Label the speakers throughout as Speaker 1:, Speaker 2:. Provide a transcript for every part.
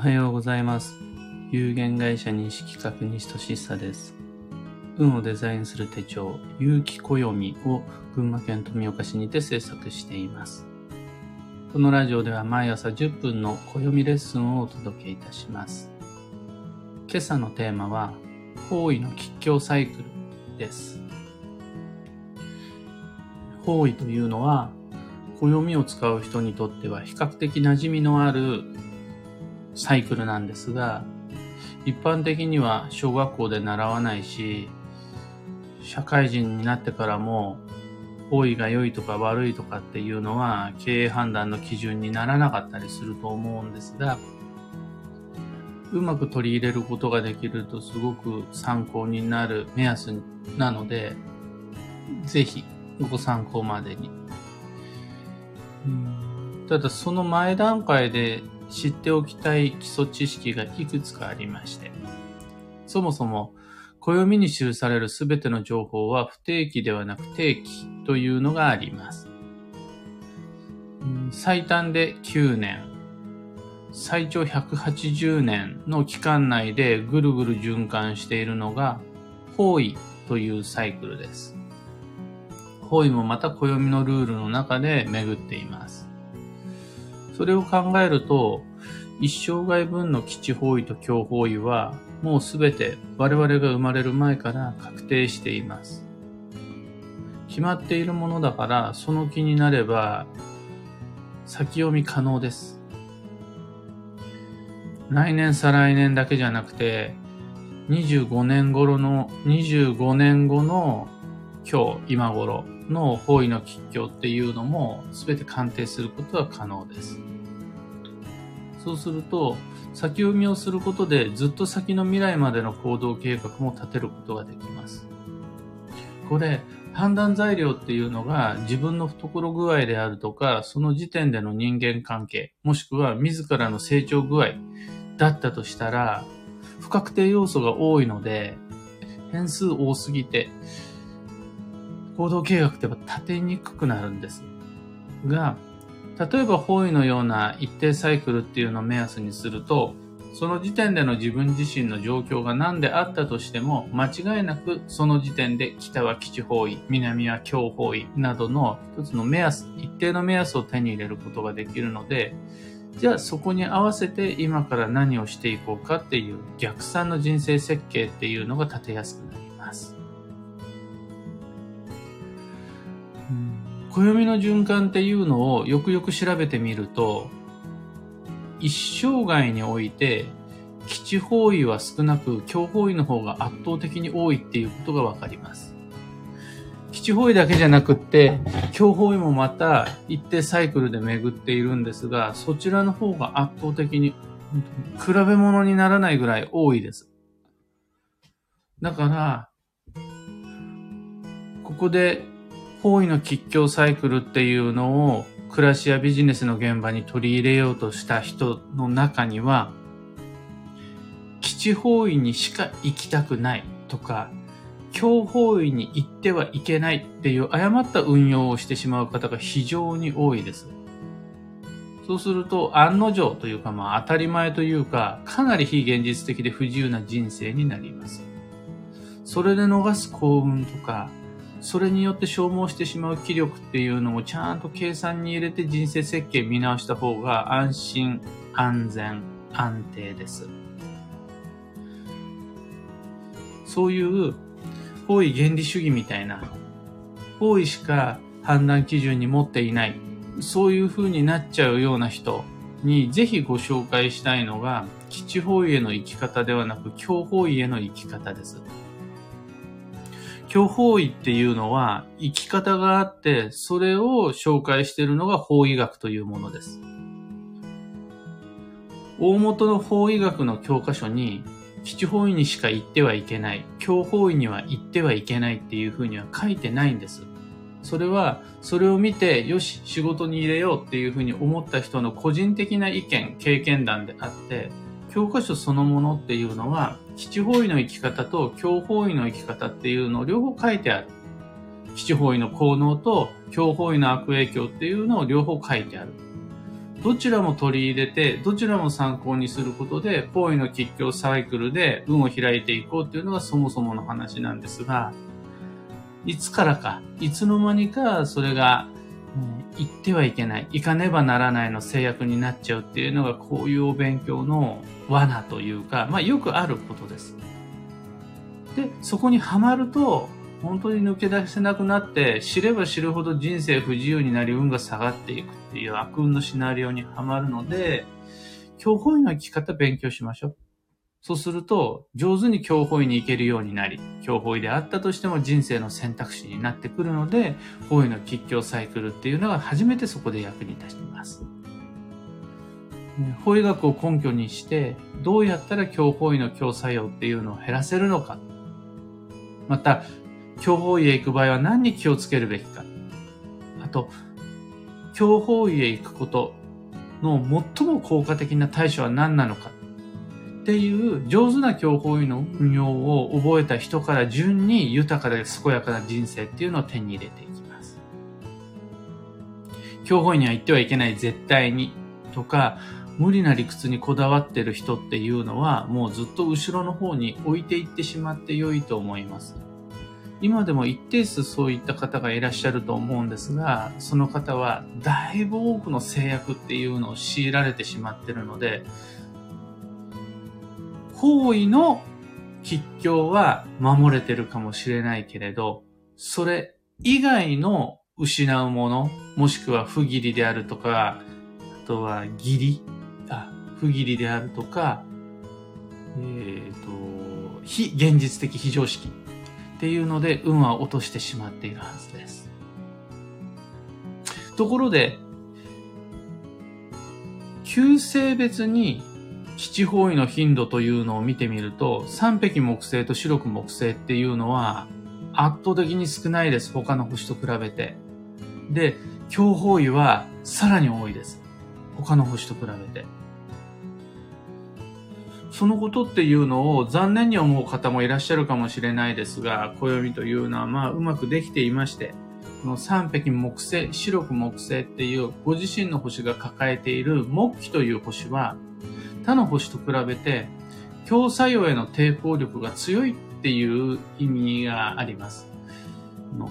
Speaker 1: はようございます。有限会社認識企画西俊久です。運をデザインする手帳、有機暦を群馬県富岡市にて制作しています。このラジオでは毎朝10分の暦レッスンをお届けいたします。今朝のテーマは、方位の吉凶サイクルです。方位というのは、暦を使う人にとっては比較的馴染みのあるサイクルなんですが、一般的には小学校で習わないし、社会人になってからも、方位が良いとか悪いとかっていうのは経営判断の基準にならなかったりすると思うんですが、うまく取り入れることができるとすごく参考になる目安なので、ぜひご参考までに。ただその前段階で知っておきたい基礎知識がいくつかありまして、そもそも暦に記されるすべての情報は不定期ではなく定期というのがあります。最短で9年、最長180年の期間内でぐるぐる循環しているのが方位というサイクルです。方位もまた暦のルールの中で巡っています。それを考えると、一生涯分の基地方位と強方位は、もうすべて我々が生まれる前から確定しています。決まっているものだから、その気になれば、先読み可能です。来年再来年だけじゃなくて、25年頃の、25年後の今日、今頃の方位の吉凶っていうのも全て鑑定することは可能です。そうすると、先読みをすることでずっと先の未来までの行動計画も立てることができます。これ、判断材料っていうのが自分の懐具合であるとか、その時点での人間関係、もしくは自らの成長具合だったとしたら、不確定要素が多いので、変数多すぎて、行動計画って立てにくくなるんです。が、例えば方位のような一定サイクルっていうのを目安にすると、その時点での自分自身の状況が何であったとしても、間違いなくその時点で北は基地方位、南は強方位などの一つの目安、一定の目安を手に入れることができるので、じゃあそこに合わせて今から何をしていこうかっていう逆算の人生設計っていうのが立てやすくなります。暦の循環っていうのをよくよく調べてみると、一生涯において、基地方位は少なく、強方位の方が圧倒的に多いっていうことがわかります。基地方位だけじゃなくって、強方位もまた一定サイクルで巡っているんですが、そちらの方が圧倒的に、比べ物にならないぐらい多いです。だから、ここで方位の吉凶サイクルっていうのを暮らしやビジネスの現場に取り入れようとした人の中には、基地方位にしか行きたくないとか、強方位に行ってはいけないっていう誤った運用をしてしまう方が非常に多いです。そうすると案の定というかまあ当たり前というか、かなり非現実的で不自由な人生になります。それで逃す幸運とか、それによって消耗してしまう気力っていうのもちゃんと計算に入れて人生設計見直した方が安心、安全、安定です。そういう方位原理主義みたいな、方位しか判断基準に持っていない、そういう風になっちゃうような人にぜひご紹介したいのが、基地方位への生き方ではなく、強方位への生き方です。強方位っていうのは生き方があって、それを紹介しているのが方位学というものです。大元の方位学の教科書に、基地方位にしか行ってはいけない、強方位には行ってはいけないっていうふうには書いてないんです。それは、それを見て、よし、仕事に入れようっていうふうに思った人の個人的な意見、経験談であって、教科書そのものっていうのは、基地方位の生き方と強方位の生き方っていうのを両方書いてある。基地方位の効能と強方位の悪影響っていうのを両方書いてある。どちらも取り入れて、どちらも参考にすることで、方位の吉凶サイクルで運を開いていこうっていうのがそもそもの話なんですが、いつからか、いつの間にかそれが、言ってはいけない、行かねばならないの制約になっちゃうっていうのがこういうお勉強の罠というか、まあよくあることです。で、そこにはまると、本当に抜け出せなくなって、知れば知るほど人生不自由になり運が下がっていくっていう悪運のシナリオにはまるので、教法医の生き方勉強しましょう。そうすると、上手に教法医に行けるようになり、教法医であったとしても人生の選択肢になってくるので、法医の吉祥サイクルっていうのが初めてそこで役に立ちます。法医学を根拠にして、どうやったら教法医の強作用っていうのを減らせるのか。また、教法医へ行く場合は何に気をつけるべきか。あと、教法医へ行くことの最も効果的な対処は何なのか。っていう上手な教法医の運用を覚えた人から順に豊かで健やかな人生っていうのを手に入れていきます。教法医には言ってはいけない絶対にとか、無理な理屈にこだわってる人っていうのはもうずっと後ろの方に置いていってしまって良いと思います。今でも一定数そういった方がいらっしゃると思うんですが、その方はだいぶ多くの制約っていうのを強いられてしまってるので、行為の吉祥は守れてるかもしれないけれど、それ以外の失うもの、もしくは不義理であるとか、あとは義理、あ、不義理であるとか、えっ、ー、と、非現実的非常識っていうので運は落としてしまっているはずです。ところで、旧性別に七方位の頻度というのを見てみると、三匹木星と白く木星っていうのは圧倒的に少ないです。他の星と比べて。で、強方位はさらに多いです。他の星と比べて。そのことっていうのを残念に思う方もいらっしゃるかもしれないですが、暦というのはまあうまくできていまして、この三匹木星、白く木星っていうご自身の星が抱えている木器という星は他の星と比べて強作用への抵抗力が強いっていう意味があります。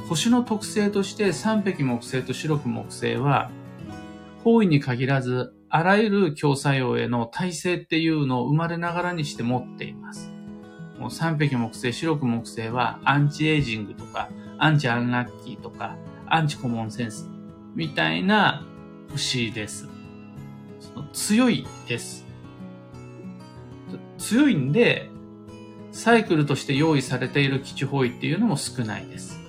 Speaker 1: 星の特性として三匹木星と白く木星は方位に限らずあらゆる強作用への耐性っていうのを生まれながらにして持っています。もう三匹木星、白く木星はアンチエイジングとかアンチアンラッキーとかアンチコモンセンスみたいな星です。強いです。強いんで、サイクルとして用意されている基地方位っていうのも少ないです。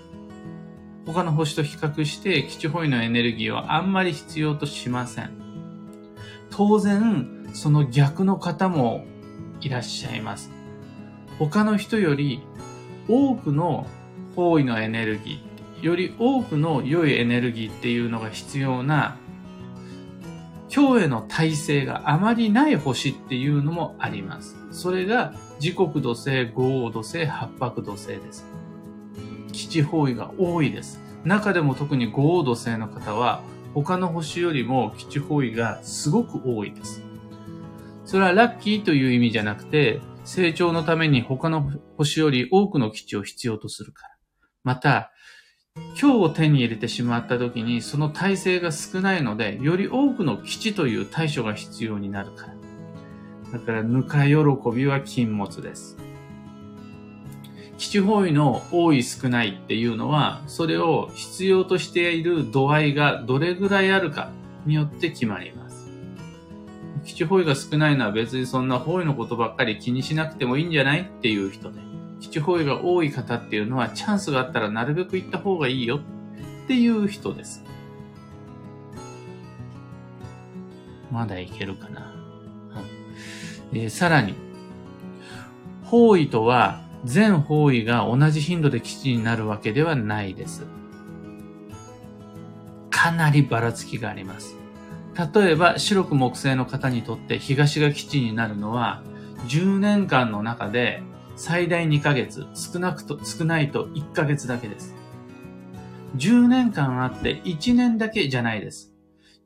Speaker 1: 他の星と比較して基地方位のエネルギーはあんまり必要としません。当然、その逆の方もいらっしゃいます。他の人より多くの方位のエネルギー、より多くの良いエネルギーっていうのが必要な今日への体制があまりない星っていうのもあります。それが時刻土星、豪王土星、八白土星です。基地方位が多いです。中でも特に豪王土星の方は他の星よりも基地方位がすごく多いです。それはラッキーという意味じゃなくて、成長のために他の星より多くの基地を必要とするから。また、今日を手に入れてしまった時にその体制が少ないので、より多くの基地という対処が必要になるから。だから、ぬか喜びは禁物です。基地方位の多い少ないっていうのは、それを必要としている度合いがどれぐらいあるかによって決まります。基地方位が少ないのは別にそんな方位のことばっかり気にしなくてもいいんじゃないっていう人で。基地方位が多い方っていうのはチャンスがあったらなるべく行った方がいいよっていう人です。まだいけるかな。うんえー、さらに、方位とは全方位が同じ頻度で基地になるわけではないです。かなりばらつきがあります。例えば、白く木星の方にとって東が基地になるのは、10年間の中で最大2ヶ月、少なくと、少ないと1ヶ月だけです。10年間あって1年だけじゃないです。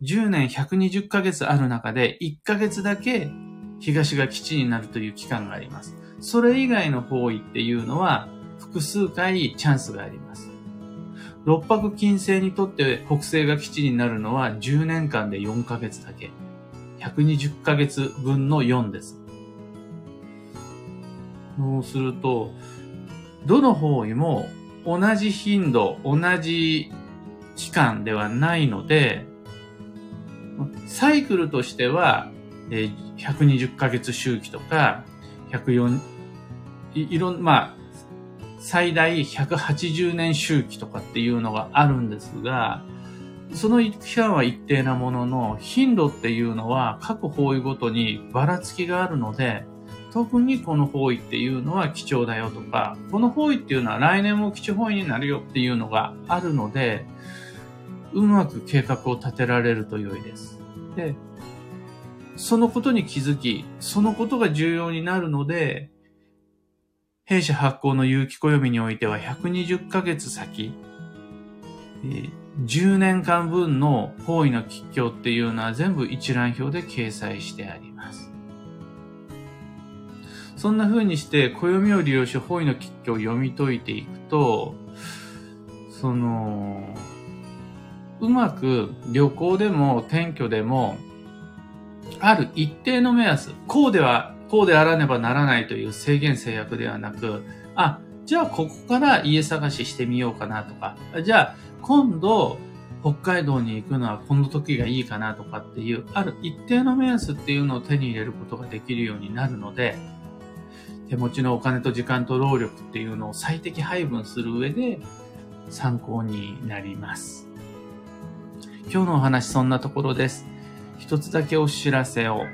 Speaker 1: 10年120ヶ月ある中で1ヶ月だけ東が基地になるという期間があります。それ以外の方位っていうのは複数回チャンスがあります。六白金星にとって北西が基地になるのは10年間で4ヶ月だけ。120ヶ月分の4です。そうすると、どの方位も同じ頻度、同じ期間ではないので、サイクルとしては、120ヶ月周期とか、104、いろん、まあ、最大180年周期とかっていうのがあるんですが、その期間は一定なものの、頻度っていうのは各方位ごとにばらつきがあるので、特にこの方位っていうのは貴重だよとか、この方位っていうのは来年も基地方位になるよっていうのがあるので、うまく計画を立てられると良いです。で、そのことに気づき、そのことが重要になるので、弊社発行の有機暦においては120ヶ月先、10年間分の方位の吉凶っていうのは全部一覧表で掲載してあります。そんな風にして暦を利用し方位の吉凶を読み解いていくと、その、うまく旅行でも転居でも、ある一定の目安、こうでは、こうであらねばならないという制限制約ではなく、あ、じゃあここから家探ししてみようかなとか、じゃあ今度北海道に行くのはこの時がいいかなとかっていう、ある一定の目安っていうのを手に入れることができるようになるので、手持ちのお金と時間と労力っていうのを最適配分する上で参考になります。今日のお話そんなところです。一つだけお知らせを。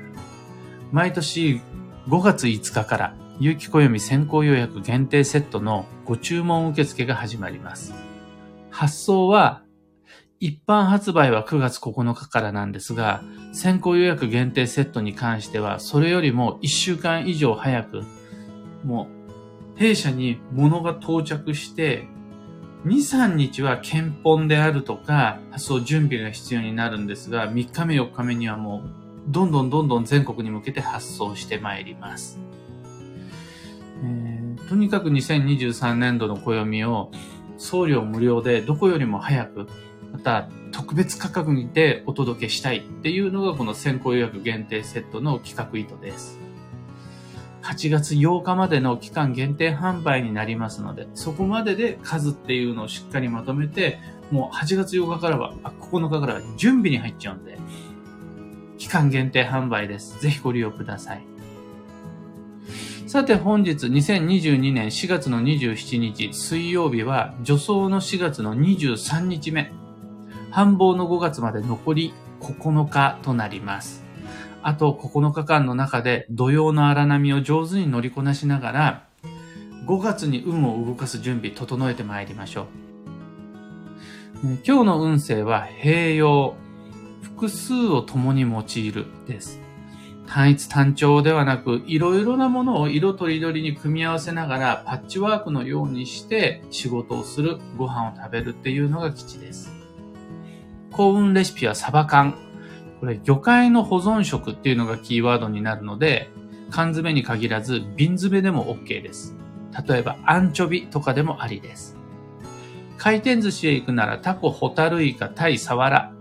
Speaker 1: 毎年5月5日から有機暦先行予約限定セットのご注文受付が始まります。発送は一般発売は9月9日からなんですが、先行予約限定セットに関しては、それよりも1週間以上早く、もう、弊社に物が到着して、2、3日は検本であるとか、発送準備が必要になるんですが、3日目、4日目にはもう、どんどんどんどん全国に向けて発送してまいります。えー、とにかく2023年度の暦を送料無料でどこよりも早く、また特別価格にてお届けしたいっていうのがこの先行予約限定セットの企画意図です。8月8日までの期間限定販売になりますので、そこまでで数っていうのをしっかりまとめて、もう8月8日からは、あ9日からは準備に入っちゃうんで、期間限定販売です。ぜひご利用ください。さて本日2022年4月の27日水曜日は助走の4月の23日目。繁忙の5月まで残り9日となります。あと9日間の中で土曜の荒波を上手に乗りこなしながら、5月に運を動かす準備整えてまいりましょう。今日の運勢は併用、複数を共に用いるです。単一単調ではなく、いろいろなものを色とりどりに組み合わせながらパッチワークのようにして仕事をする、ご飯を食べるっていうのが基地です。幸運レシピはサバ缶。これ魚介の保存食っていうのがキーワードになるので、缶詰に限らず瓶詰でも OK です。例えばアンチョビとかでもありです。回転寿司へ行くならタコ、ホタルイカ、タイ、サワラ。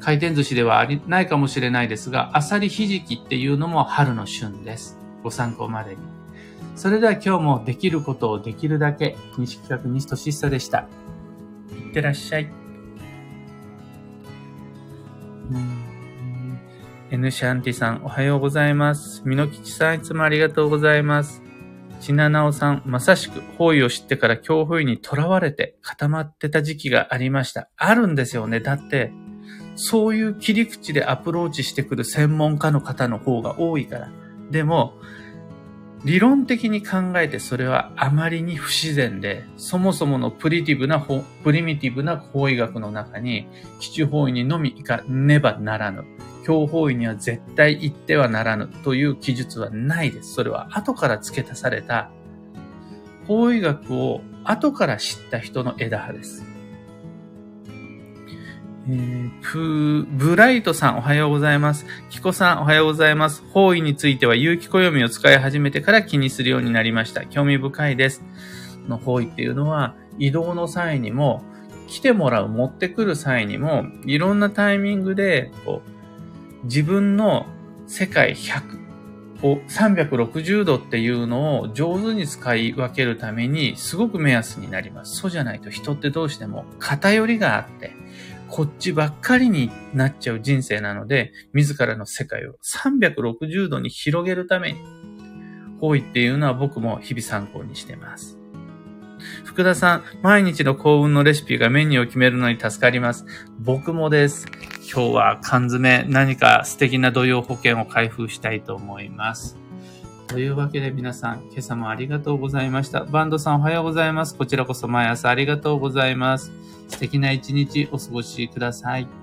Speaker 1: 回転寿司ではありないかもしれないですが、アサリひじきっていうのも春の旬です。ご参考までに。それでは今日もできることをできるだけ、西企画西俊久でした。いってらっしゃい。N シャンティさん、おはようございます。みのきちさん、いつもありがとうございます。ちななおさん、まさしく、方位を知ってから恐怖意に囚われて固まってた時期がありました。あるんですよね。だって、そういう切り口でアプローチしてくる専門家の方の方が多いから。でも、理論的に考えてそれはあまりに不自然で、そもそものプリティブな、プリミティブな法医学の中に、基地法医にのみ行かねばならぬ。強法医には絶対行ってはならぬという記述はないです。それは後から付け足された、法医学を後から知った人の枝葉です。えー、ブライトさんおはようございます。キコさんおはようございます。方位については有機暦を使い始めてから気にするようになりました。興味深いです。の方位っていうのは移動の際にも来てもらう、持ってくる際にもいろんなタイミングでこう自分の世界100を360度っていうのを上手に使い分けるためにすごく目安になります。そうじゃないと人ってどうしても偏りがあって、こっちばっかりになっちゃう人生なので、自らの世界を360度に広げるために、方位っていうのは僕も日々参考にしてます。福田さん、毎日の幸運のレシピがメニューを決めるのに助かります。僕もです。今日は缶詰、何か素敵な土曜保険を開封したいと思います。というわけで皆さん、今朝もありがとうございました。バンドさんおはようございます。こちらこそ毎朝ありがとうございます。素敵な一日お過ごしください。